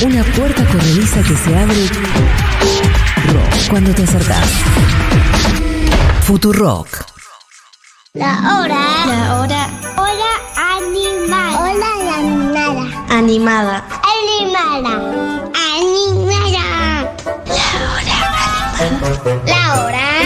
Una puerta corrediza que se abre cuando te acercas. Futurock. La hora. La hora. Hora animada. Hora animada. Animada. Animada. Animada. La hora animada. La hora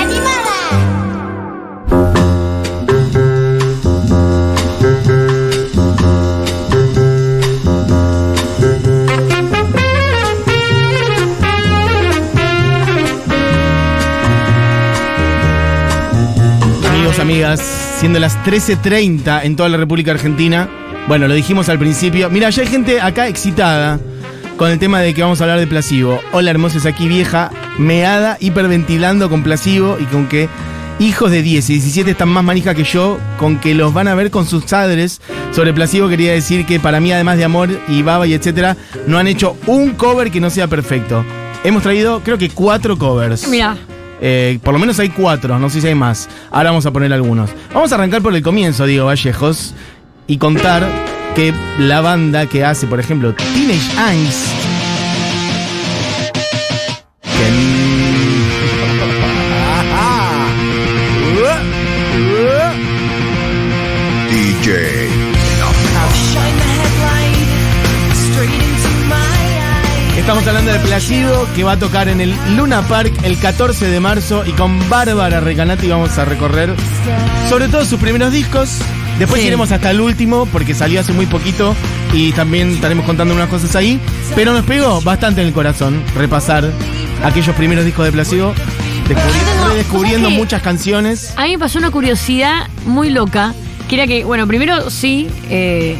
amigas, siendo las 13.30 en toda la República Argentina. Bueno, lo dijimos al principio. Mira, ya hay gente acá excitada con el tema de que vamos a hablar de Plasivo. Hola, hermosos, aquí vieja, meada, hiperventilando con Plasivo y con que hijos de 10 y 17 están más manija que yo, con que los van a ver con sus padres. Sobre Plasivo quería decir que para mí, además de amor y baba y etcétera, no han hecho un cover que no sea perfecto. Hemos traído, creo que cuatro covers. Mira, Eh, por lo menos hay cuatro, no sé si hay más. Ahora vamos a poner algunos. Vamos a arrancar por el comienzo, Diego Vallejos, y contar que la banda que hace, por ejemplo, Teenage Angst. Placido, que va a tocar en el Luna Park el 14 de marzo y con Bárbara Recanati vamos a recorrer sobre todo sus primeros discos. Después Sí. iremos hasta el último porque salió hace muy poquito y también estaremos contando unas cosas ahí. Pero nos pegó bastante en el corazón repasar aquellos primeros discos de Placido, descubri- tengo- redescubriendo ¿sabes qué? muchas canciones. a mí me pasó una curiosidad muy loca, que era que, bueno, primero sí, eh,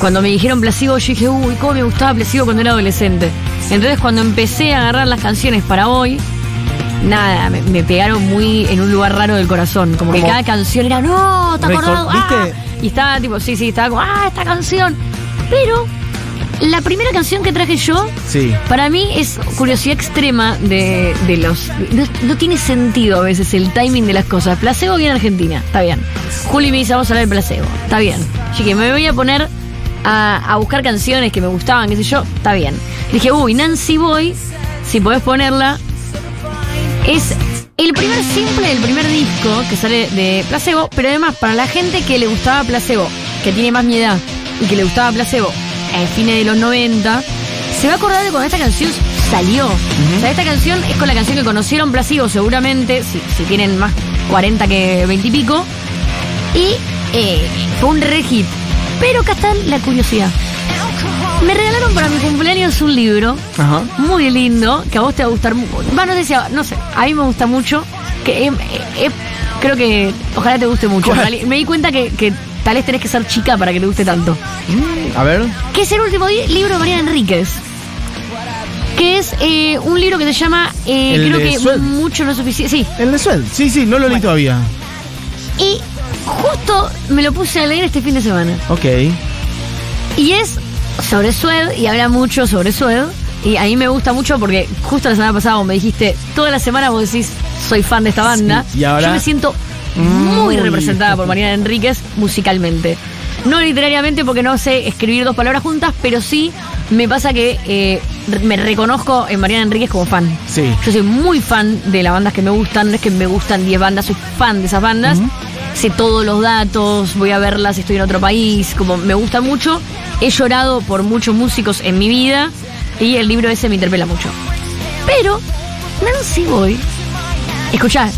cuando me dijeron Placebo, yo dije, uy, cómo me gustaba Placebo cuando era adolescente. Entonces cuando empecé a agarrar las canciones para hoy, nada, me, me pegaron muy en un lugar raro del corazón. Como que cada canción era, no, ¿te acordás? Ah", Y estaba tipo, sí, sí, estaba como, ah, esta canción. Pero la primera canción que traje yo, Sí. para mí es curiosidad extrema de, de los. No, no tiene sentido a veces el timing de las cosas. Placebo viene a Argentina, está bien. Juli me dice, vamos a hablar de placebo, está bien. Así que me voy a poner a, a buscar canciones que me gustaban, qué sé yo, está bien. Dije, uy, Nancy Boy, si podés ponerla, es el primer simple del primer disco que sale de Placebo, pero además para la gente que le gustaba Placebo, que tiene más mi edad y que le gustaba Placebo a fines de los 90, se va a acordar de cuando esta canción salió. O sea, esta canción es con la canción que conocieron Placebo seguramente, si, si tienen más 40 que 20 y pico, y eh, fue un re hit. Pero acá está la curiosidad. Me regalaron para mi cumpleaños un libro Ajá. muy lindo, que a vos te va a gustar mucho. Va, no sé si a, no sé, a mí me gusta mucho. Que eh, eh, creo que ojalá te guste mucho. Me di cuenta que, que tal vez tenés que ser chica para que te guste tanto. A ver. Que es el último libro de María Enríquez. Que es eh, un libro que se llama eh, creo que mucho no es suficiente. Sí. El de Sued. Sí, sí, no lo leí todavía. Y justo me lo puse a leer este fin de semana. Ok. Y es sobre Sued y habla mucho sobre Sued. Y a mí me gusta mucho porque justo la semana pasada vos me dijiste, toda la semana vos decís, soy fan de esta banda. Sí, y ahora- Yo me siento muy Muy. representada por Mariana Enríquez musicalmente. No literariamente porque no sé escribir dos palabras juntas, pero sí me pasa que eh, me reconozco en Mariana Enríquez como fan. Sí. Yo soy muy fan de las bandas que me gustan, no es que me gustan 10 bandas, soy fan de esas bandas. Sé todos los datos, voy a verlas, estoy en otro país, como me gusta mucho. He llorado por muchos músicos en mi vida y el libro ese me interpela mucho. Pero Nancy Boy, escuchá.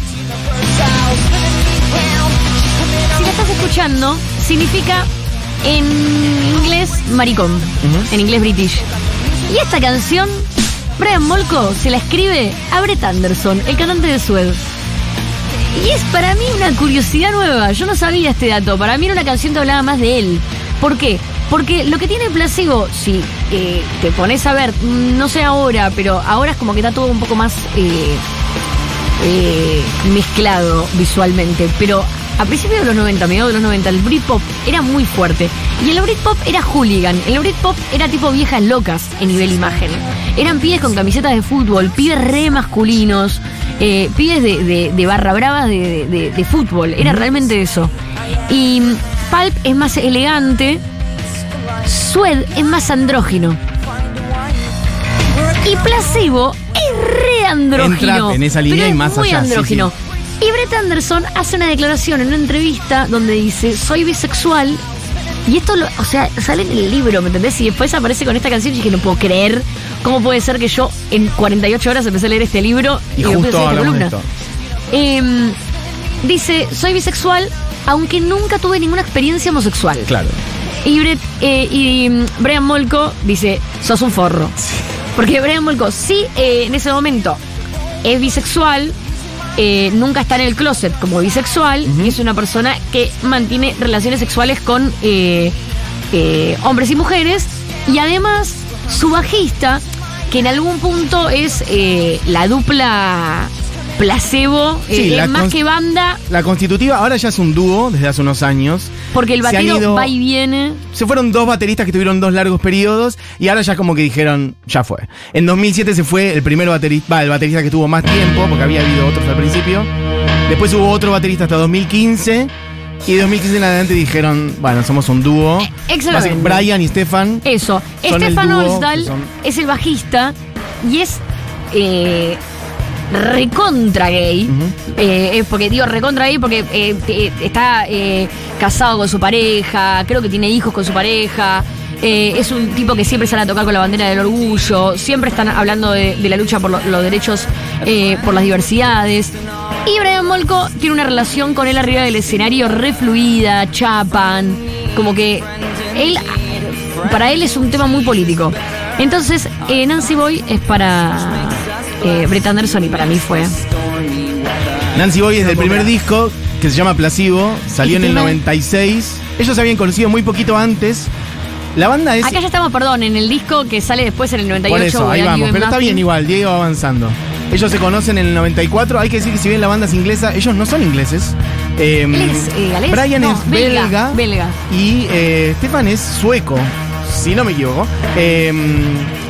Si la estás escuchando, significa en inglés maricón, en inglés british. Y esta canción, Brian Molko se la escribe a Brett Anderson, el cantante de Sued. Y es para mí una curiosidad nueva. Yo no sabía este dato. Para mí era una canción que hablaba más de él. ¿Por qué? Porque lo que tiene Placebo, si eh, te pones a ver, mm, no sé ahora, pero ahora es como que está todo un poco más eh, eh, mezclado visualmente. Pero a principios de los 90, mediados de los 90, el Britpop era muy fuerte. Y el Britpop era hooligan. El Britpop era tipo viejas locas en nivel imagen. Eran pibes con camisetas de fútbol, pibes re masculinos, eh, pibes de, de- de barra brava de, fútbol. Era realmente eso. Y Pulp es más elegante. Sued es más andrógino. Y placebo es re andrógino. Entra en esa línea pero y más muy allá, sí, andrógino. sí. Y Brett Anderson hace una declaración en una entrevista donde dice, soy bisexual. Y esto, lo- o sea, sale en el libro, ¿me entendés? Y después aparece con esta canción y dije, no puedo creer cómo puede ser que yo en 48 horas empecé a leer este libro Y después justo hacer esta columna. dice, soy bisexual, aunque nunca tuve ninguna experiencia homosexual. Claro. Y, Brett, eh, y mm, Brian Molko dice, sos un forro. Porque Brian Molko sí, eh, en ese momento, es bisexual, eh, nunca está en el closet como bisexual, y es una persona que mantiene relaciones sexuales con eh, eh, hombres y mujeres, y además su bajista, que en algún punto es la dupla placebo, eh, Sí, es más que banda, La constitutiva ahora ya es un dúo desde hace unos años. porque el batero ido- va y viene. Se fueron dos bateristas que tuvieron dos largos periodos y ahora ya como que dijeron, ya fue. En 2007 se fue el primer baterista, va, el baterista que tuvo más tiempo, porque había habido otros al principio. Después hubo otro baterista hasta 2015 y de 2015 en adelante dijeron, bueno, somos un dúo. Eh, excelente. Brian y Stefan. Eso. Son el Stefan dúo Olsdal son- es el bajista y es eh, recontra gay. Eh, es porque digo recontra gay porque eh, está eh, casado con su pareja, creo que tiene hijos con su pareja. eh, es un tipo que siempre sale a tocar con la bandera del orgullo, siempre están hablando de, de la lucha por lo- los derechos, eh, por las diversidades. Y Brian Molko tiene una relación con él arriba del escenario re fluida, chapan, como que él, para él es un tema muy político. Entonces, eh, Nancy Boy es para eh, Brett Anderson y para mí fue. Nancy Boy es del primer disco que se llama Placebo, salió en el Tema. 96. Ellos se habían conocido muy poquito antes. La banda es... Acá ya estamos, perdón, en el disco que sale después en el 98. Por eso, ahí vamos. Pero está bien igual, Diego va avanzando. Ellos se conocen en el 94. Hay que decir que si bien la banda es inglesa, ellos no son ingleses. Eh, Él es eh. Brian No, es belga. Belga. Y eh, Stefan es sueco, si no me equivoco. Eh,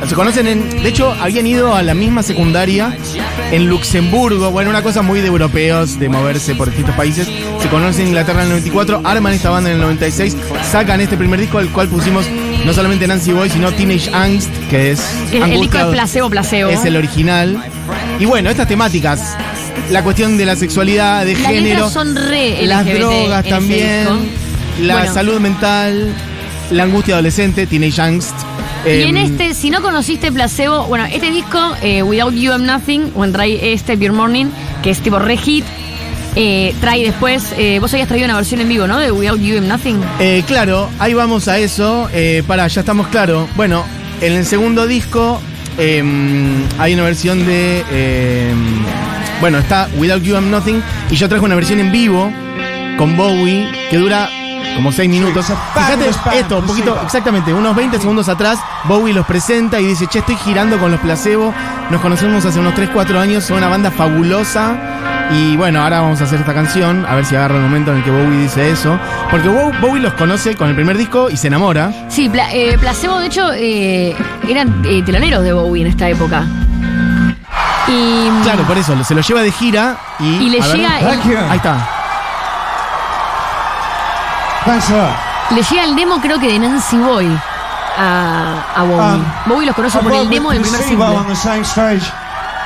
se conocen en. De hecho, habían ido a la misma secundaria en Luxemburgo. Bueno, una cosa muy de europeos, de moverse por distintos países. Se conocen en Inglaterra en el 94, arman esta banda en el 96, sacan este primer disco, al cual pusimos no solamente Nancy Boy, sino Teenage Angst, que es. Que el disco es placebo, placebo. es el original. Y bueno, estas temáticas, la cuestión de la sexualidad, de Las género, son re las drogas también, la Bueno. salud mental, la angustia adolescente, teenage angst. Y en Em, este, si no conociste Placebo, bueno, este disco, eh, Without You I'm Nothing, o trae este Pure Morning, que es tipo re hit, eh, trae después, eh, vos habías traído una versión en vivo, ¿no? De Without You I'm Nothing. eh, claro, ahí vamos a eso. Para, ya estamos claro. Bueno, en el segundo disco em, hay una versión de. em, bueno, está Without You I'm Nothing. Y yo traje una versión en vivo con Bowie que dura como 6 minutos. Fíjate esto, un poquito, exactamente, unos 20 segundos atrás, Bowie los presenta y dice, che, estoy girando con los placebo. Nos conocemos hace unos 3, 4 años, son una banda fabulosa. Y bueno, ahora vamos a hacer esta canción, a ver si agarra el momento en el que Bowie dice eso. Porque Bow- Bowie los conoce con el primer disco y se enamora. Sí, Pla- eh, Placebo, de hecho, eh, eran eh, teloneros de Bowie en esta época. Y, Claro, por eso, se lo lleva de gira y... y le llega, Thank you. Ahí está. Le llega el demo, creo que de Nancy Boy a, a Bowie. Um, Bowie los conoce por el demo del primer single.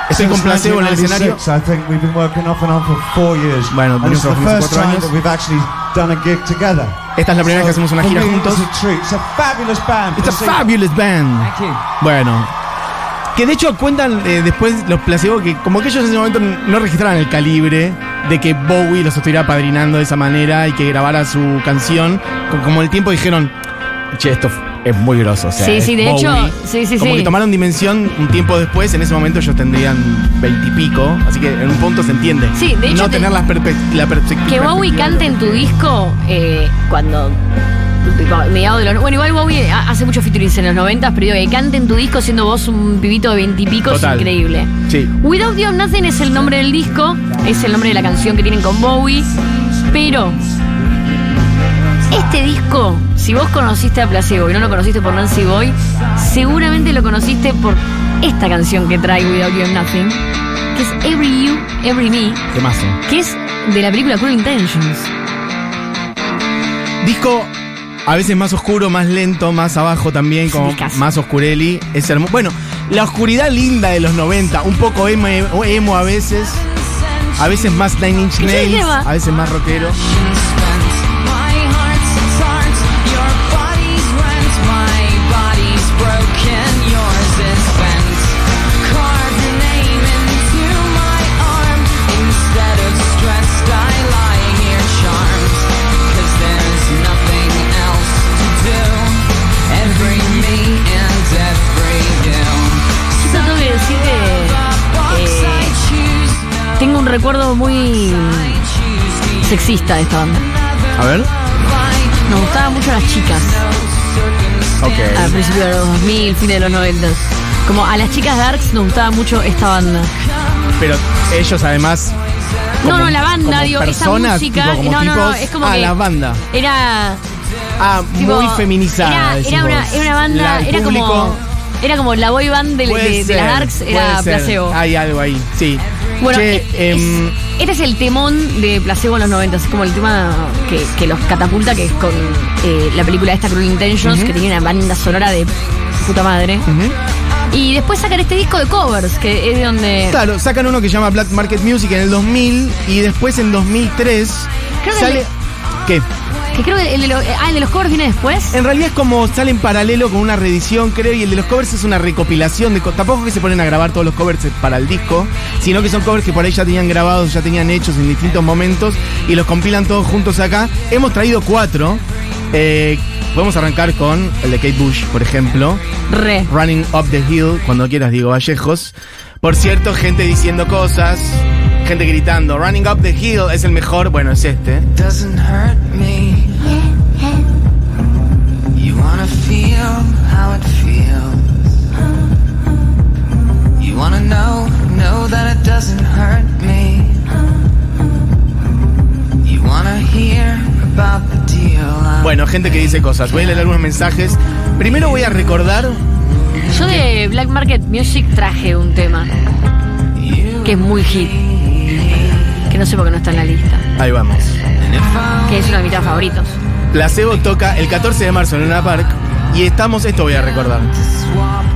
Estoy placebo en el escenario. 1996. I think we've been working off and on for four years. Bueno, and it's the venimos años. that we've actually done a gig together. Esta es la primera vez que hacemos una gira juntos. It's a treat. It's a fabulous band. It's a Placebo. fabulous band. Bueno. Que de hecho cuentan eh, después los placebo que como que ellos en ese momento no registraban el calibre de que Bowie los estuviera padrinando de esa manera y que grabara su canción. Co- Como el tiempo dijeron, che, esto es muy groso. O sea, Sí, sí, de Bowie". hecho, sí, sí, Como sí. que tomaron dimensión un tiempo después, en ese momento ellos tendrían veintipico, así que en un punto se entiende. Sí, de hecho No te- tener la perspectiva. Que Bowie cante en tu disco eh, cuando. Mediados de los. Bueno, igual Bowie ha- hace muchos featurings en los 90, pero digo, que cante en tu disco siendo vos un pibito de veintipico es increíble. Sí. Without You Nothing es el nombre del disco, es el nombre de la canción que tienen con Bowie, pero. Este disco, si vos conociste a Placebo y no lo conociste por Nancy Boy, seguramente lo conociste por esta canción que trae Without You Nothing, que es Every You, Every Me, Qué mazo. que es de la película Cruel Intentions. Disco A veces más oscuro, más lento, más abajo también, como más oscureli. Es hermoso. Bueno, la oscuridad linda de los 90, un poco emo, emo a veces. A veces más Nine Inch a veces más rockero. Recuerdo muy sexista de esta banda. A ver. Nos gustaban mucho las chicas Ok. al principio de los 2000, fines de los 90. Como a las chicas Darks nos gustaba mucho esta banda. Pero ellos además. No, como- no, la banda, como digo, esa personas, música. tipo, como no, no, no, es como ah, que la banda. Era Ah, tipo, muy feminizada. Era, era una, era una banda, era como público era como la boy band de, de- de las Darks, era ser. Placebo. Hay algo ahí, sí. Bueno, Che, es- em, es- este es el temón de Placebo en los 90, es como el tema que, que los catapulta, que es con eh, la película esta Cruel Intentions, que tiene una banda sonora de puta madre. Y después sacan este disco de covers, que es de donde... Claro, sacan uno que se llama Black Market Music en el 2000 y después en 2003 Creo que sale... el- ¿Qué? Que creo que el de, los, ah, el de los covers viene después. En realidad es como sale en paralelo con una reedición, creo, y el de los covers es una recopilación de... co- Tampoco que se ponen a grabar todos los covers para el disco, sino que son covers que por ahí ya tenían grabados, ya tenían hechos en distintos momentos y los compilan todos juntos acá. Hemos traído cuatro. Eh, podemos arrancar con el de Kate Bush, por ejemplo. Re. Running Up the Hill, cuando quieras, digo Vallejos. Por cierto, gente diciendo cosas, gente gritando, Running Up the Hill es el mejor, bueno, es este. doesn't hurt me. You wanna feel how it feels. You wanna know, know that it doesn't hurt me. You wanna hear about the deal. Bueno, gente que dice cosas. Voy a leer algunos mensajes. Primero voy a recordar, Yo de Black Market Music traje un tema que es muy hit. No sé por qué no está en la lista. ahí vamos. Que es uno de mis temas favoritos. Placebo toca el 14 de marzo en Luna Park y estamos, esto voy a recordar.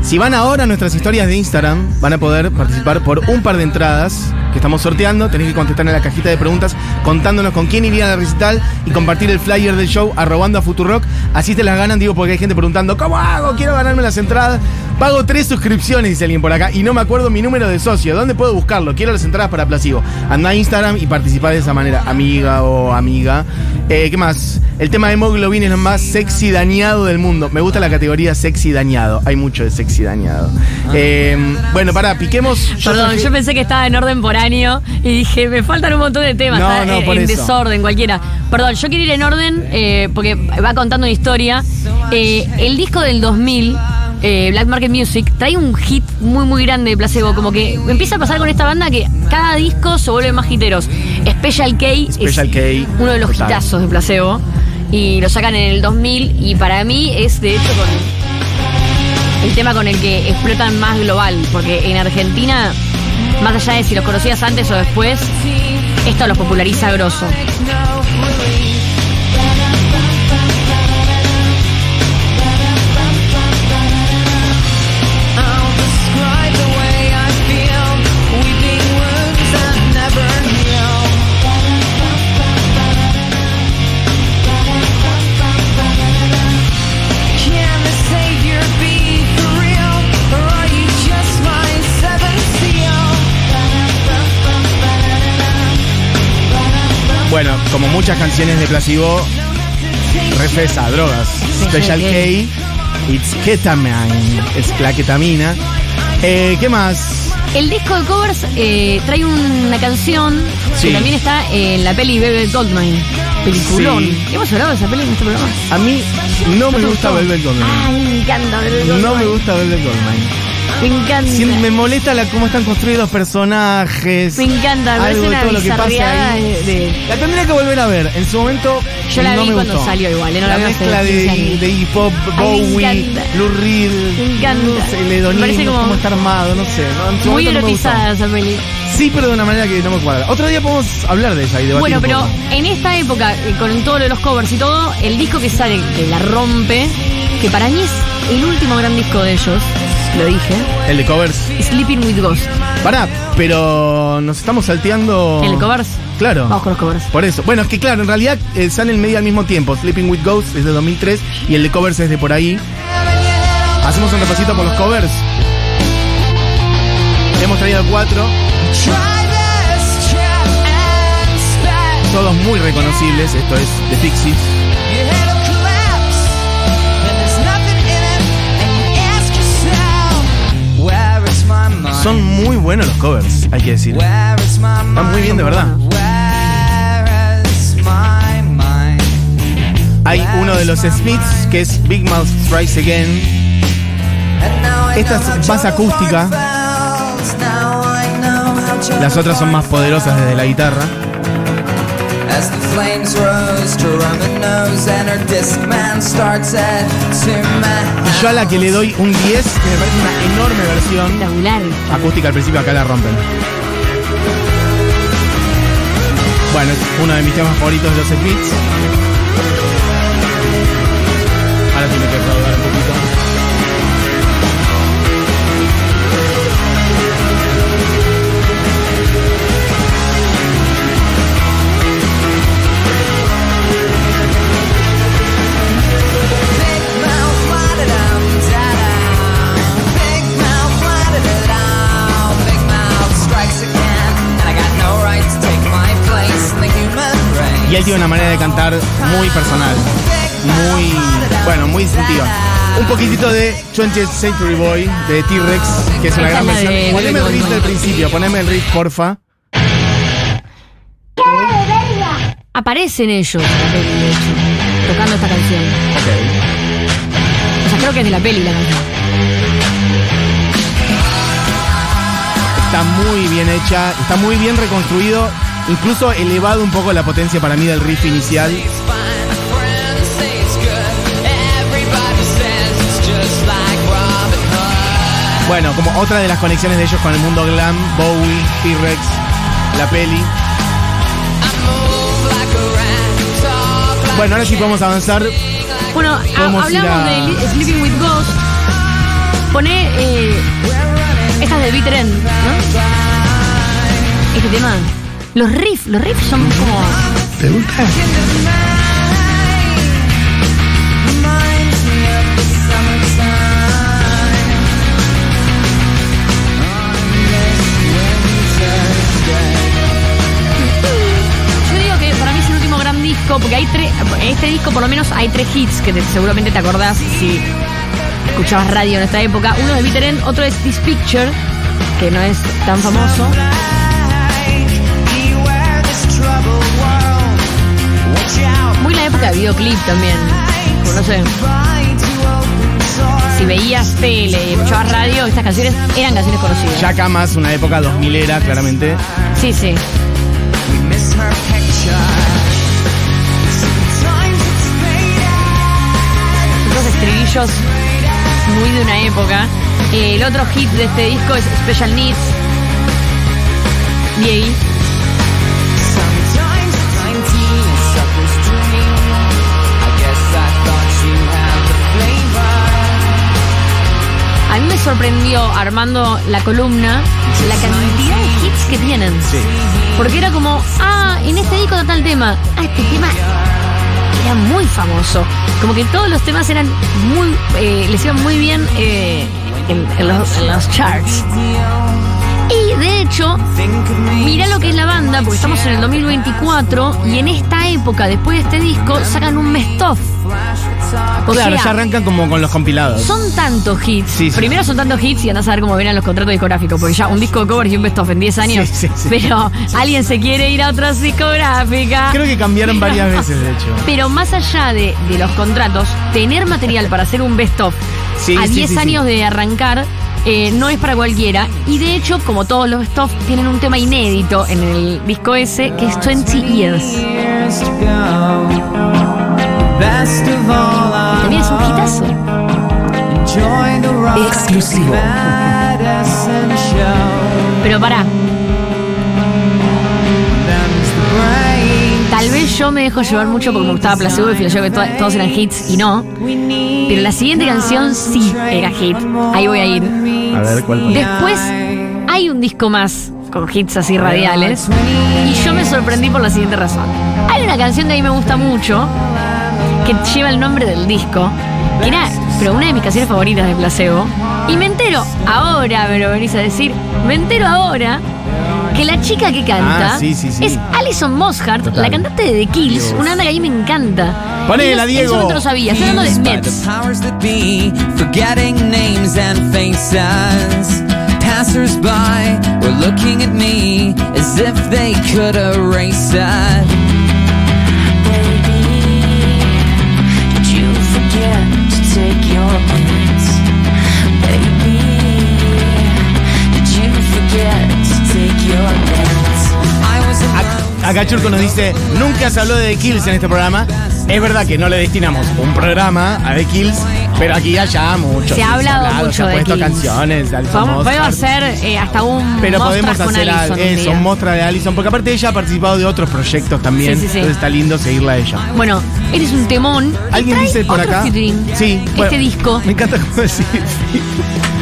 Si van ahora a nuestras historias de Instagram, van a poder participar por un par de entradas que estamos sorteando. Tenéis que contestar en la cajita de preguntas contándonos con quién irían al recital y compartir el flyer del show arrobando a Futurock. Así te las ganan, digo, porque hay gente preguntando, ¿cómo hago? Quiero ganarme las entradas. Pago tres suscripciones, dice alguien por acá, y no me acuerdo mi número de socio. ¿Dónde puedo buscarlo? Quiero las entradas para Placebo. Anda a Instagram y participa de esa manera, amiga o amiga. Eh, ¿Qué más? El tema de hemoglobin es lo más sexy dañado del mundo. Me gusta la categoría sexy dañado. Hay mucho de sexy dañado. Eh, bueno, pará, piquemos. Perdón, traje- yo pensé que estaba en orden por año y dije, me faltan un montón de temas, No, en, por en eso. desorden cualquiera. Perdón, yo quiero ir en orden eh, porque va contando una historia. Eh, el disco del 2000, eh, Black Market Music, trae un hit muy, muy grande de Placebo. Como que empieza a pasar con esta banda que cada disco se vuelve más hiteros. Special K Special es K, uno de los total. hitazos de Placebo. Y lo sacan en el 2000 y para mí es de hecho con el tema con el que explotan más global, porque en Argentina, más allá de si los conocías antes o después, esto los populariza grosso. Como muchas canciones de Placebo, refesa, drogas. Special K, It's Ketamine, es la ketamina. Eh, ¿Qué más? El disco de covers eh, trae una canción Sí. que también está en la peli Velvet Goldmine. Peliculón. Sí. ¿Hemos hablado de esa peli en este programa? A mí no me gusta? Velvet Goldmine. Ay, me encanta Velvet No me Goldmine. gusta Velvet Goldmine. Me encanta. Sí, me molesta la, cómo están construidos personajes. Me encanta, me algo una todo lo que pasa ahí. de- La tendría que volver a ver. En su momento. Yo la no vi me cuando gustó. salió igual, ¿eh? No la la mezcla 15 de, de hip hop, Bowie. Lou Reed. Me encanta. No sé, el Me hedonismo, parece como- cómo está armado, no sé. no, Muy momento no erotizada esa peli. Sí, pero de una manera que no me cuadra. Otro día podemos hablar de ella y debatir Bueno, un pero en esta época, eh, con todo lo de los covers y todo, el disco que sale, que la rompe, que para mí es el último gran disco de ellos, lo dije, El de covers. Sleeping with Ghost. Pará, pero nos estamos salteando. ¿El de covers? Claro. Vamos con los covers. Por eso. Bueno, es que claro, en realidad eh, salen medio al mismo tiempo. Sleeping with Ghosts es de 2003 y el de covers es de por ahí. Hacemos un repasito por los covers. Hemos traído cuatro, todos muy reconocibles. Esto es The Pixies. Son muy buenos los covers, hay que decir. Están muy bien, de verdad. Hay uno de los Smiths que es Big Mouth Strikes Again. Esta es más acústica. Las otras son más poderosas desde la guitarra. Flames rose to run the nose and her discman starts at Y yo a la que le doy un 10, que me parece una enorme versión. Espectacular. Acústica al principio, acá la rompen. Bueno, es uno de mis temas favoritos de los Smiths. Ahora tiene que rodar tiene una manera de cantar muy personal. Muy, bueno, muy distintiva. Un poquitito de 20th Century Boy de T-Rex, que es una gran versión. Poneme el riff del principio, poneme el riff, porfa. Aparecen ellos tocando esta canción. O sea, creo que es de la peli la canción. Está muy bien hecha, está muy bien reconstruido, incluso elevado un poco la potencia para mí del riff inicial. Bueno, como otra de las conexiones de ellos con el mundo glam, Bowie, T-Rex, la peli. Bueno, ahora sí podemos avanzar. Bueno, Podemos hablamos a- de Sleeping with Ghost. Poné eh, estas de Bitter End, ¿no? Este tema. Los riffs, los riffs son como. ¿Te gusta? reminds me of the summertime. Yo digo que para mí es el último gran disco, porque hay tres. En este disco, por lo menos, hay tres hits que te- seguramente te acordás si escuchabas radio en esta época. Uno es Bitter End, otro es This Picture, que no es tan famoso. De videoclip también. Como no sé, si veías tele y escuchabas radio, estas canciones eran canciones conocidas. Ya acá más una época 2000 era, claramente. Sí, sí. Esos estribillos muy de una época. Eh, el otro hit de este disco es Special Needs. Y ahí, sorprendió armando la columna la cantidad de hits que tienen. Sí. Porque era como, ah, en este disco está tal tema. Ah, este tema era muy famoso. Como que todos los temas eran muy, eh, les iban muy bien eh, en, en los, en los charts. Y de hecho. Mirá lo que es la banda, porque estamos en el 2024 y en esta época, después de este disco, sacan un best-of. O Claro, sea, ya arrancan como con los compilados. son tantos hits. Sí, sí. Primero son tantos hits y andás a ver cómo vienen los contratos discográficos, porque ya un disco de covers y un best-of en 10 años. Sí, sí, sí. Pero alguien se quiere ir a otra discográfica. Creo que cambiaron varias veces, de hecho. Pero más allá de, de los contratos, tener material para hacer un best-of Sí, a sí, 10 sí, sí. años de arrancar eh, no es para cualquiera. Y de hecho, como todos los Stuff, tienen un tema inédito en el disco ese, que es 20 Years. También es un hitazo. enjoy the rock Exclusivo. Pero pará, tal vez yo me dejo llevar mucho porque me gustaba Placebo y yo que to- todos eran hits y no. Pero la siguiente canción sí era hit. Ahí voy a ir. A ver, ¿cuál pone? Después hay un disco más con hits así radiales. Y yo me sorprendí por la siguiente razón. Hay una canción que a mí me gusta mucho, que lleva el nombre del disco, que era, pero una de mis canciones favoritas de Placebo. Y me entero ahora, me lo venís a decir, me entero ahora que la chica que canta Ah, sí, sí, sí. es Alison Mosshart, Total. la cantante de The Kills, una banda que a mí me encanta. Ponela, no- Eso Diego. no lo sabía, estoy hablando de Mets. Passers-by were looking at me as if they could erase. Acá Churco nos dice, nunca se habló de The Kills en este programa. Es verdad que no le destinamos un programa a The Kills, pero aquí ya ya mucho. Se ha hablado mucho se ha de puesto Kills. canciones de Alison Vamos, podemos hacer eh, hasta un Pero podemos con hacer Alison un eso, día. mostra de Alison, porque aparte ella ha participado de otros proyectos también. Sí, sí, sí. Entonces está lindo seguirla a ella. Bueno, eres un temón. ¿Alguien dice por acá? Sí. Este bueno, disco. Me encanta cómo decir.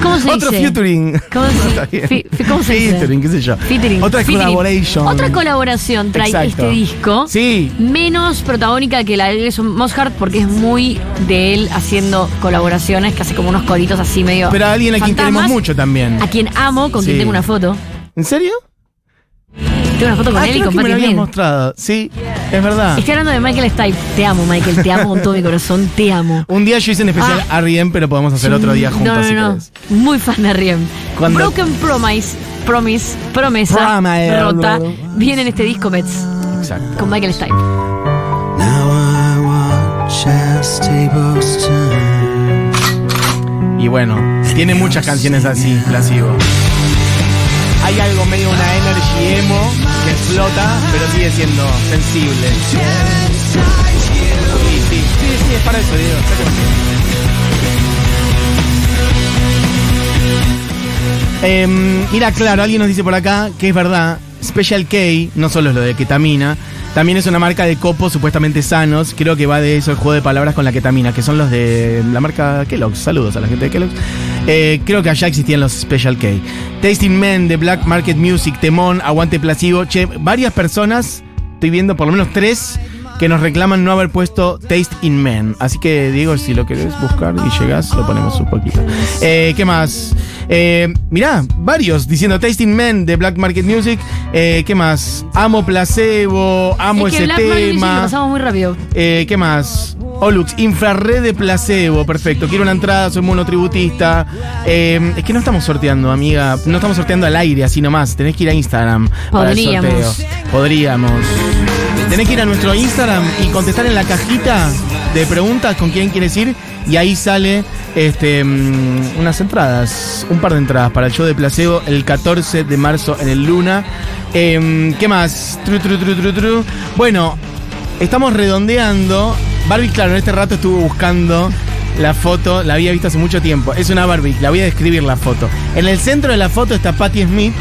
¿Cómo se Otro dice? featuring. ¿Cómo se- Está bien. fi- fi- cómo se dice? Featuring, qué sé yo. Featuring. Otra Featuring. collaboration. Otra colaboración trae Exacto. este disco. Sí. Menos protagónica que la de Alison Mosshart porque es muy de él haciendo colaboraciones, que hace como unos coritos así medio. Pero a alguien a quien fantasmas. queremos mucho también. A quien amo, con quien Sí. tengo una foto. ¿En serio? Tengo una foto con ah, él y con que me Patti lo habías Smith. mostrado. Sí, es verdad. Estoy hablando de Michael Stipe. Te amo, Michael. Te amo con todo mi corazón. Te amo. Un día yo hice en especial Ah. a Riem, pero podemos hacer otro día juntos No, no, si no. querés. Muy fan de Riem. Cuando- Broken Promise, Promise, Promesa, Promise. Rota, viene en este disco Mets Exacto. con Michael Stipe. Now I watch as tables turn. Y bueno, tiene muchas canciones así, Placebo. Hay algo medio una energy emo que explota, pero sigue siendo sensible. Sí, sí, sí, sí, es para eso, Diego. Eh, mira, claro, alguien nos dice por acá que es verdad, Special K no solo es lo de ketamina, también es una marca de copos supuestamente sanos, creo que va de eso el juego de palabras con la ketamina, que son los de la marca Kellogg's, saludos a la gente de Kellogg's. Eh, creo que allá existían los Special K. Tasting Men de Black Market Music, Temón, Aguante Placebo, che, varias personas, estoy viendo por lo menos tres, que nos reclaman no haber puesto Taste in Men. Así que, Diego, si lo querés buscar y llegás, lo ponemos un poquito. Eh, ¿Qué más? Eh, mirá, varios diciendo Tasting Men de Black Market Music. Eh, ¿Qué más? Amo Placebo, amo es que ese Black Music lo tema. pasamos muy rápido. Eh, ¿Qué más? Olux, infrared de placebo, perfecto. Quiero una entrada, soy monotributista. Eh, es que no estamos sorteando, amiga. No estamos sorteando al aire, así nomás. Tenés que ir a Instagram para el Podríamos. sorteo. Podríamos. Tenés que ir a nuestro Instagram y contestar en la cajita de preguntas con quién quieres ir. Y ahí sale este, mm, unas entradas, un par de entradas para el show de placebo el 14 de marzo en el Luna. Em, ¿Qué más? Tru, tru, tru, tru, tru. Bueno, Estamos redondeando. Barbie, claro, en este rato estuvo buscando la foto, la había visto hace mucho tiempo. Es una Barbie, la voy a describir la foto. En el centro de la foto está Patti Smith.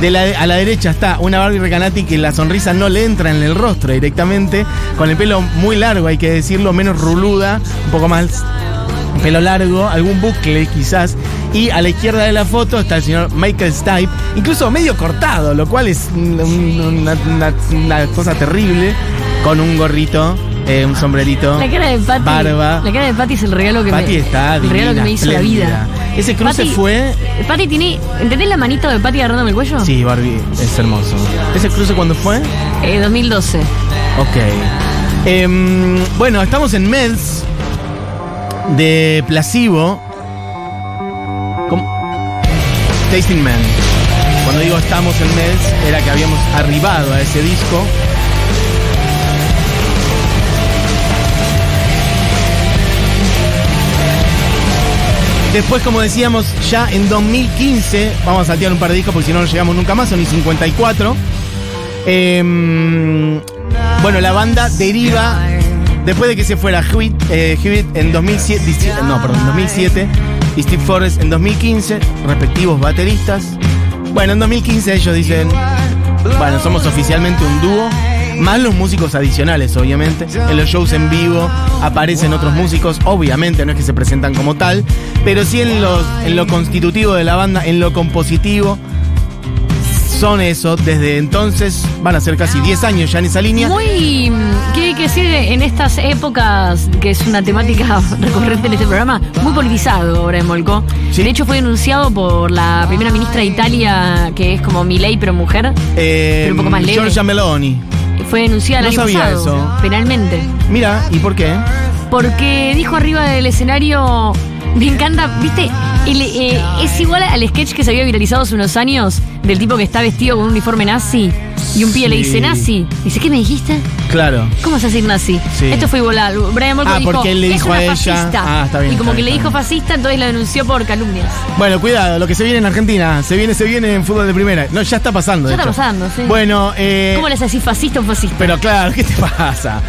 De la, a la derecha está una Barbie Recanati que la sonrisa no le entra en el rostro directamente, con el pelo muy largo, hay que decirlo, menos ruluda, un poco más pelo largo, algún bucle quizás. Y a la izquierda de la foto está el señor Michael Stipe, incluso medio cortado, lo cual es un- un- una, una- una cosa terrible, con un gorrito, eh, un sombrerito, La cara de Patty. barba. La cara de Patty es el regalo que Patty me. está el regalo que me hizo la vida. Ese cruce fue... Patty tiene. ¿Entendés la manito de Patty agarrándome el cuello? Sí, Barbie, es hermoso. ¿Ese cruce cuándo fue? Eh, 2012. Ok. Em, bueno, estamos en Meds de Placebo. ¿Cómo? Tasting Man. Cuando digo estamos en Meds, era que habíamos arribado a ese disco. Después, como decíamos, ya en 2015, vamos a saltear un par de discos porque si no no llegamos nunca más, son y 54. Em, bueno, la banda deriva, después de que se fuera Hewitt, eh, en 2007, dici- no, perdón, en 2007 y Steve Forrest en 2015, respectivos bateristas. Bueno, en 2015 ellos dicen, bueno, somos oficialmente un dúo, más los músicos adicionales, obviamente. En los shows en vivo aparecen otros músicos, obviamente, no es que se presentan como tal, pero sí en, los, en lo constitutivo de la banda, en lo compositivo. Son eso, desde entonces van a ser casi 10 años ya en esa línea. Muy, ¿qué hay que decir en estas épocas, que es una temática recurrente en este programa, muy politizado ahora en Molcó? Sí. De hecho fue denunciado por la primera ministra de Italia, que es como Milei pero mujer. Eh, pero un poco más leve. Giorgia Meloni. Fue denunciada el No año sabía pasado, eso. penalmente. Mira, ¿y por qué? Porque dijo arriba del escenario, me encanta, viste, El, eh, es igual al sketch que se había viralizado hace unos años del tipo que está vestido con un uniforme nazi y un pie le dice nazi. Dice, ¿qué me dijiste? Claro. ¿Cómo vas a decir nazi? Sí. Esto fue igual. Brian Molko Ah, dijo, porque él le "Es dijo una a ella". fascista". Ah, está bien, Y como está que le dijo fascista, entonces la denunció por calumnias. Bueno, cuidado, lo que se viene en Argentina. Se viene, se viene en fútbol de primera. No, ya está pasando. Ya está hecho. pasando, sí. Bueno, eh. ¿Cómo le haces fascista a un fascista? Pero claro, ¿qué te pasa?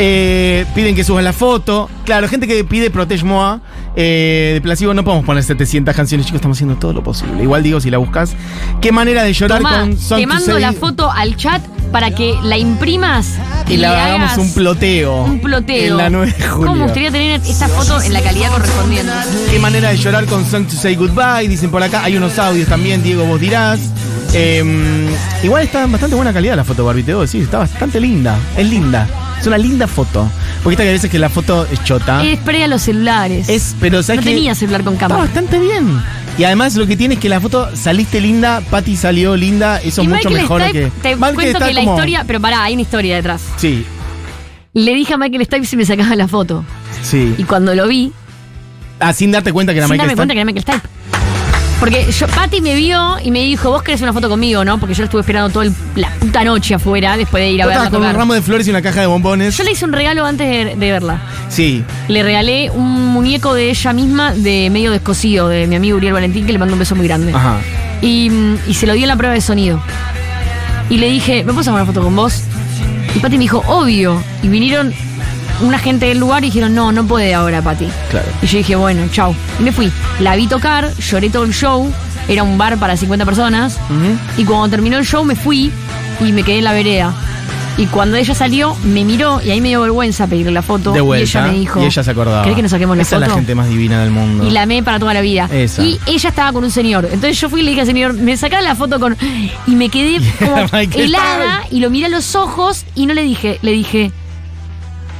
Eh, piden que subas la foto. Claro, gente que pide Protege Moi. Eh, de Placebo no podemos poner 700 canciones, chicos, estamos haciendo todo lo posible. Igual digo, si la buscas. ¿Qué manera de llorar Tomá, con Song te mando la foto al chat para que la imprimas Y la le hagamos un ploteo. Un ploteo. En la 9 de julio. ¿Cómo me gustaría tener esta foto en la calidad correspondiente? Qué manera de llorar con Song to Say Goodbye. Dicen por acá, hay unos audios también, Diego, vos dirás. Eh, igual está en bastante buena calidad la foto, Barbie, te debo decir. Está bastante linda. Es linda. Es una linda foto. Porque esta que a veces que la foto es chota. Es pre a los celulares. Es, pero ¿sabes no qué? tenía celular con Está cámara. bastante bien. Y además lo que tiene es que la foto saliste linda, Patty salió linda, eso es mucho Michael mejor Stipe, que. Te Michael cuento está que la como- historia. Pero pará, hay una historia detrás. Sí, Le dije a Michael Stipe si me sacaba la foto. sí. Y cuando lo vi, Ah, sin darte cuenta que era sin Michael darme cuenta que era Michael Stipe. Porque yo, Patty me vio y me dijo, vos querés una foto conmigo, ¿no? Porque yo la estuve esperando toda el- la puta noche afuera después de ir a verla con un ramo de flores y una caja de bombones. Yo le hice un regalo antes de, de verla. Sí. Le regalé un muñeco de ella misma de medio descosido, de mi amigo Uriel Valentín, que le mandó un beso muy grande. Ajá. Y, mm, y se lo di en la prueba de sonido. Y le dije, ¿me puedo sacar una foto con vos? Y Pati me dijo, obvio. Y vinieron una gente del lugar y dijeron, no, no puede ahora, Pati. Claro. Y yo dije, bueno, chau. Y me fui. La vi tocar, lloré todo el show. Era un bar para 50 personas. Y cuando terminó el show me fui y me quedé en la vereda. Y cuando ella salió, me miró y ahí me dio vergüenza pedirle la foto. De vuelta. Y ella me dijo, Y ella se acordaba. ¿querés que nos saquemos la Esa foto? es la gente más divina del mundo. Y la amé para toda la vida. Esa. Y ella estaba con un señor. Entonces yo fui y le dije al señor, me sacaba la foto con. Y me quedé como helada y lo miré a los ojos y no le dije, le dije,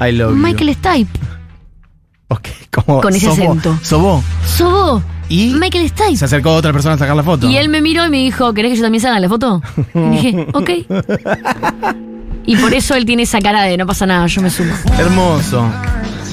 I love you. Michael Stipe. Ok, como Con ese sobó. acento. Sobó. Sobó. Y Michael Stipe. se acercó otra persona a sacar la foto. Y él me miró y me dijo, ¿querés que yo también salga la foto? Y dije, ok. Y por eso él tiene esa cara de no pasa nada, yo me sumo. Hermoso.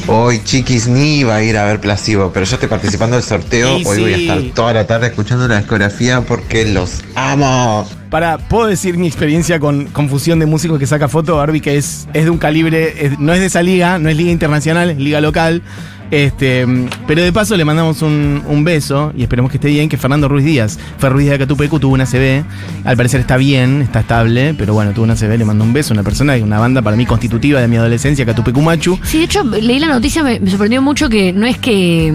Hoy, chiquis, ni iba a ir a ver Placebo, pero yo estoy participando del sorteo. Hoy voy a sí. estar toda la tarde escuchando la discografía porque los amo. Para, puedo decir mi experiencia con confusión de músicos que saca foto, Barbie, que es, es de un calibre, no es de esa liga, no es liga internacional, es liga local. Este, pero de paso le mandamos un, un beso y esperemos que esté bien, que Fernando Ruiz Díaz, Fer Ruiz de Catupecu tuvo una CB, al parecer está bien, está estable, pero bueno, tuvo una CB, le mando un beso, una persona, una banda para mí constitutiva de mi adolescencia, Catupecu Machu. Sí, de hecho, leí la noticia, me, me sorprendió mucho que no es que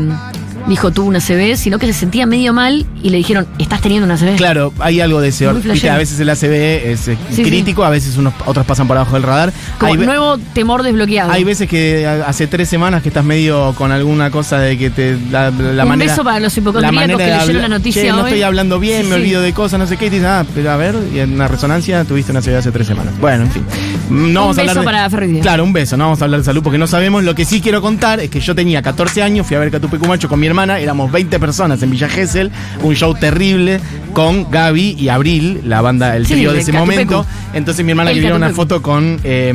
dijo tuvo una CB, sino que se sentía medio mal y le dijeron, estás teniendo una CB. Claro, hay algo de ese viste, A veces el ACB es eh, Sí, crítico, a veces unos, otros pasan por abajo del radar. Como Hay ve- nuevo temor desbloqueado. Hay veces que a- hace tres semanas que estás medio con alguna cosa de que te. La, la Un manera, beso para los hipocondríacos que de leyeron la noticia Che, no hoy. estoy hablando bien, Sí, me sí. olvido de cosas, no sé qué. Y dices, ah, pero a ver, y en una resonancia tuviste una CB hace tres semanas. Bueno, en fin. No vamos a beso hablar de- para Díaz. Claro, un beso. No vamos a hablar de salud porque no sabemos. Lo que sí quiero contar es que yo tenía 14 años, fui a ver Catupecumacho con mi hermana, éramos 20 personas en Villa Gesell, un show terrible con Gaby y Abril, la banda, el Sí, trío de de ese Catupecu. momento. Entonces mi hermana El quería una foto con, eh,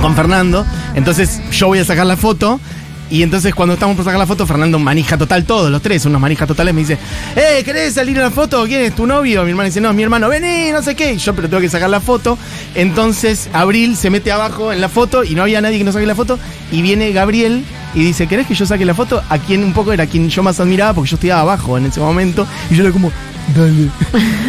con Fernando. Entonces yo voy a sacar la foto. Y entonces cuando estamos por sacar la foto, Fernando manija total, todos los tres, unos manijas totales, me dice, ¡Eh, querés salir en la foto? ¿Quién es tu novio? Mi hermana dice, no, es mi hermano, vení, no sé qué. Y yo, pero tengo que sacar la foto. Entonces Abril se mete abajo en la foto y no había nadie que nos saque la foto. Y viene Gabriel y dice, ¿querés que yo saque la foto? A quien un poco era quien yo más admiraba porque yo estudiaba abajo en ese momento. Y yo era como, dale.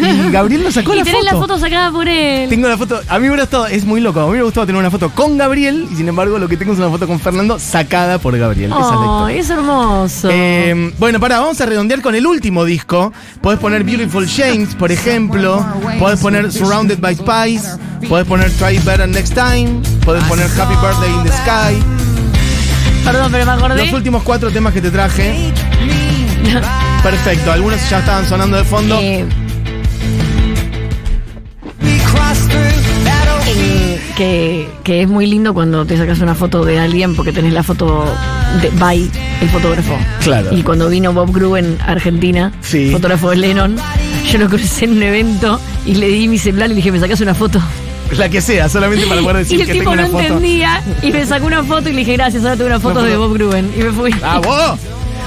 Y Gabriel nos sacó y la tenés foto. la foto sacada por él. Tengo la foto, a mí me hubiera estado, es muy loco, a mí me gustaba tener una foto con Gabriel y sin embargo lo que tengo es una foto con Fernando sacada por Gabriel. Esa es la historia. es hermoso. Eh, bueno, para, vamos a redondear con el último disco. Podés poner Beautiful James, por ejemplo. Podés poner Surrounded by Spies. Podés poner Try It Better Next Time. Podés poner Happy Birthday in the Sky. Perdón, pero me acordé. Los últimos cuatro temas que te traje. Perfecto, algunos ya estaban sonando de fondo. Eh, eh, que, que es muy lindo cuando te sacas una foto de alguien porque tenés la foto de by el fotógrafo. Claro. Y cuando vino Bob Gruen a Argentina, Sí. fotógrafo de Lennon, yo lo crucé en un evento y le di mi celular y le dije, ¿me sacas una foto? La que sea, solamente para poder decir y el que tipo tengo no una foto. entendía y me sacó una foto y le dije, gracias, ahora tengo una foto No de. Bob Gruen. Y me fui. ¡Ah, vos!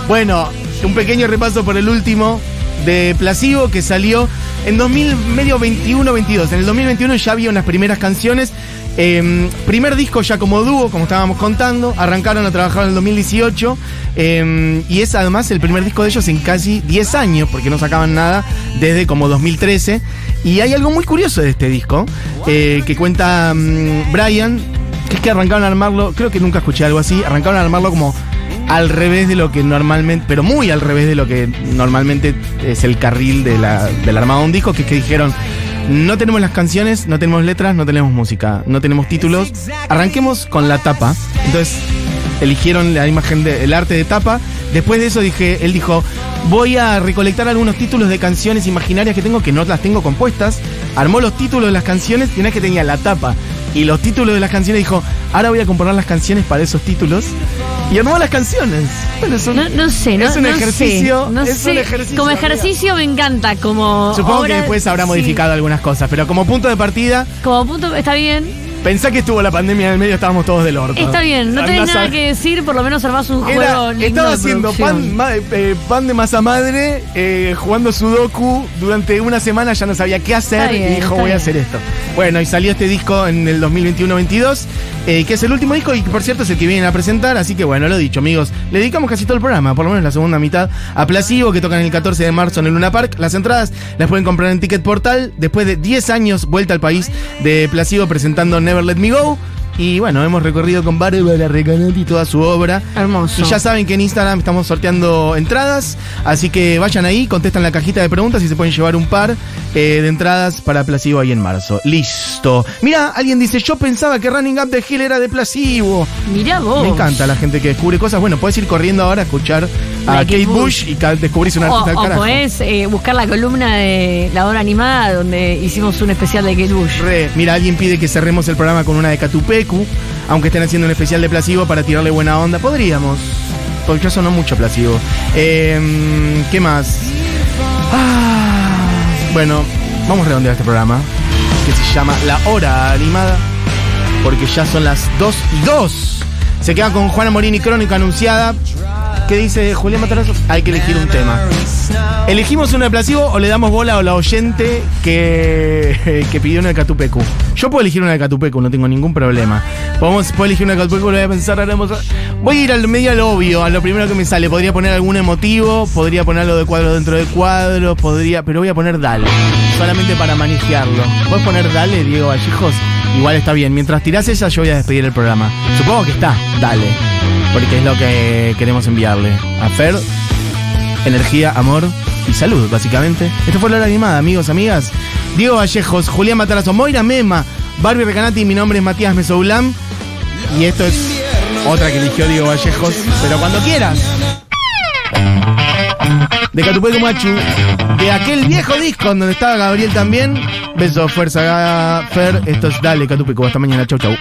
Bueno, un pequeño repaso por el último de Placebo que salió en 2000, medio 21-22. En el 2021 ya había unas primeras canciones. Eh, primer disco ya como dúo, como estábamos contando. Arrancaron a trabajar en el 2018. eh, y es además el primer disco de ellos en casi 10 años, porque no sacaban nada desde como 2013. Y hay algo muy curioso de este disco, eh, que cuenta mm, Brian, que es que arrancaron a armarlo, creo que nunca escuché algo así, arrancaron a armarlo como al revés de lo que normalmente, pero muy al revés de lo que normalmente es el carril de la, del armado de un disco, que es que dijeron, no tenemos las canciones, no tenemos letras, no tenemos música, no tenemos títulos, arranquemos con la tapa. Entonces eligieron la imagen del arte de tapa. Después de eso dije, él dijo, voy a recolectar algunos títulos de canciones imaginarias que tengo que no las tengo compuestas. Armó los títulos de las canciones y una vez que tenía la tapa y los títulos de las canciones dijo, ahora voy a componer las canciones para esos títulos. Y armó las canciones. Bueno, es un- No, no sé, no, es un no ejercicio. sé, no es sé. un ejercicio. Como ejercicio me encanta, como. Supongo que después habrá sí. modificado algunas cosas, pero como punto de partida, Como punto, está bien. Pensá que estuvo la pandemia en el medio, estábamos todos del orto. Está bien, no tenés nada que decir, por lo menos armás un Era- juego lindo estaba de haciendo producción. pan, ma- eh, pan de masa madre, eh, jugando Sudoku durante una semana, ya no sabía qué hacer Está bien, y dijo está voy a bien. hacer esto. Bueno, y salió este disco en el 2021-22, eh, que es el último disco y que por cierto es el que vienen a presentar, así que bueno, lo dicho amigos, le dedicamos casi todo el programa, por lo menos la segunda mitad, a Placebo, que tocan el 14 de marzo en el Luna Park. Las entradas las pueden comprar en Ticket Portal, después de 10 años vuelta al país de Placebo presentando Never Let Me Go. Y bueno, hemos recorrido con Bárbara Recanati toda su obra. Hermoso. Y ya saben que en Instagram estamos sorteando entradas, así que vayan ahí, contestan la cajita de preguntas y se pueden llevar un par eh, de entradas para Placebo ahí en marzo. Listo. Mira, alguien dice, yo pensaba que Running Up the Hill era de Placebo. Mirá vos. Me encanta la gente que descubre cosas. Bueno, puedes ir corriendo ahora a escuchar a Kate Kate Bush, Bush. y descubrís un O, artista del o carajo. podés eh, buscar la columna de la hora animada donde hicimos un especial de Kate Bush. Re, mira, alguien pide que cerremos el programa con una de Aunque estén haciendo un especial de Placebo para tirarle buena onda. Podríamos, porque ya sonó mucho Placebo. Eh, ¿Qué más? Ah, bueno, vamos a redondear este programa, que se llama La Hora Animada, porque ya son las 2 y 2. Se queda con Juana Morini, crónica anunciada. ¿Qué dice Julián Matarazo? Hay que elegir un tema. ¿Elegimos uno de Placebo o le damos bola a la oyente que, que pidió una de Catupecu? Yo puedo elegir una de Catupecu, no tengo ningún problema. Podemos, puedo elegir una de Catupecu, lo voy a pensar, ahora Voy a ir al medio al obvio, a lo primero que me sale. Podría poner algún emotivo, podría ponerlo de cuadro dentro de cuadro, podría, pero voy a poner Dale, solamente para manejarlo. ¿Puedes poner Dale, Diego Vallejos? Igual está bien, mientras tirás esa yo voy a despedir el programa. Supongo que está, Dale, porque es lo que queremos enviarle. A Fer, energía, amor y salud, básicamente. Esto fue la hora animada, amigos, amigas. Diego Vallejos, Julián Matarazo, Moira Mema, Barbie Recanati, mi nombre es Matías Mesoulam. Y esto es otra que eligió Diego Vallejos, pero cuando quieras. De Catupecu Machu, de aquel viejo disco donde estaba Gabriel también. Besos, fuerza, Fer. Esto es Dale, Catupecu. Hasta mañana. Chau, chau.